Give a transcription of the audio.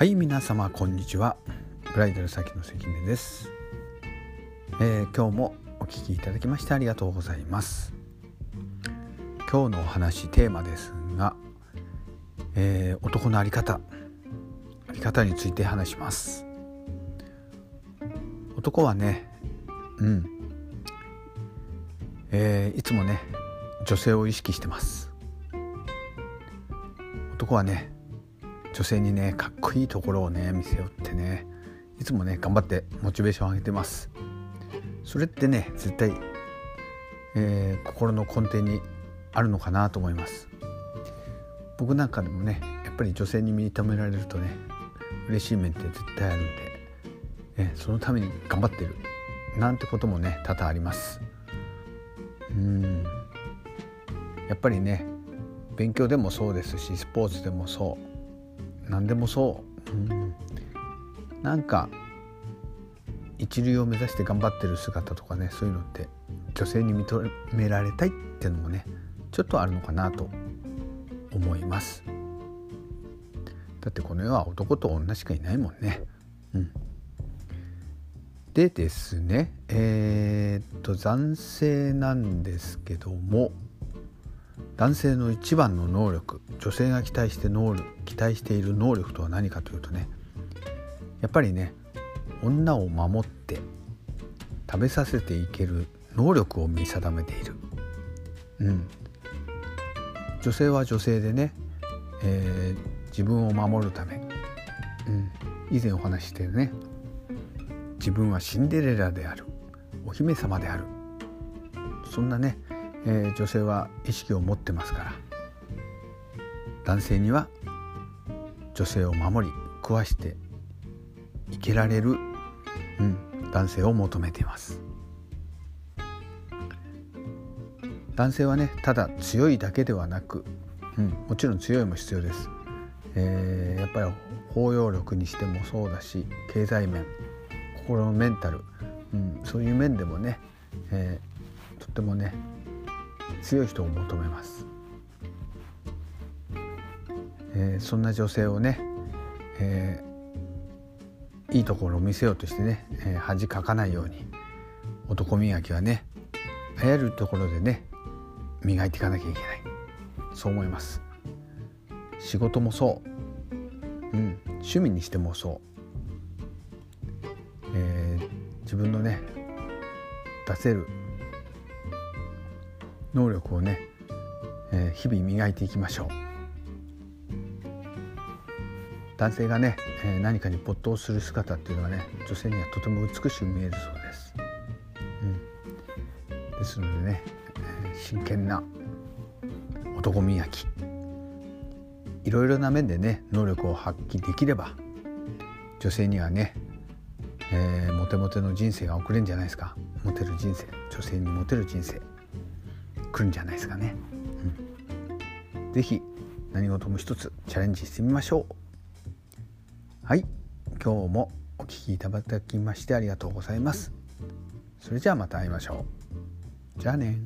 はい皆様こんにちは。ブライダル先の関根です、えー、今日もお聞きいただきましてありがとうございます。今日のお話テーマですが、えー、男のあり方。あり方について話します。男はねうん。えー、いつもね女性を意識してます。男はね女性にねかっこいいところをね見せようってねいつもね頑張ってモチベーション上げてます。それってね絶対、えー、心の根底にあるのかなと思います。僕なんかでもねやっぱり女性に認められるとね嬉しい面って絶対あるんで、えそのために頑張ってるなんてこともね多々あります。うん。やっぱりね勉強でもそうですしスポーツでもそう。何でもそう、うん、なんか一流を目指して頑張ってる姿とかねそういうのって女性に認められたいっていうのもねちょっとあるのかなと思います。だってこの世は男と女しかいないもんね。うん。でですねえー、っと男性なんですけども男性の一番の能力女性が期待して能力期待している能力とは何かというとねやっぱりね女を守って食べさせていける能力を見定めている、うん、女性は女性でね、えー、自分を守るため、うん、以前お話ししてね自分はシンデレラであるお姫様である。そんなねえー、女性は意識を持ってますから。男性には女性を守り食わして生けられる、うん、男性を求めています。男性はねただ強いだけではなく、うん、もちろん強いも必要です、えー、やっぱり包容力にしてもそうだし経済面心のメンタル、うん、そういう面でもね、えー、とってもね強い人を求めます、えー、そんな女性をね、えー、いいところを見せようとしてね、えー、恥かかないように男磨きはね流行るところでね磨いていかなきゃいけない。そう思います。仕事もそう、うん、趣味にしてもそう、えー、自分のね出せる能力をね、えー、日々磨いていきましょう。男性がね、えー、何かに没頭する姿っていうのはね女性にはとても美しく見えるそうです、うん、ですのでね、えー、真剣な男磨きいろいろな面でね能力を発揮できれば女性にはね、えー、モテモテの人生が送れるんじゃないですか。モテる人生女性にモテる人生。来るんじゃないですかね。うん、ぜひ何事も一つチャレンジしてみましょう。はい今日もお聴きいただきましてありがとうございます。それじゃあまた会いましょう。じゃあね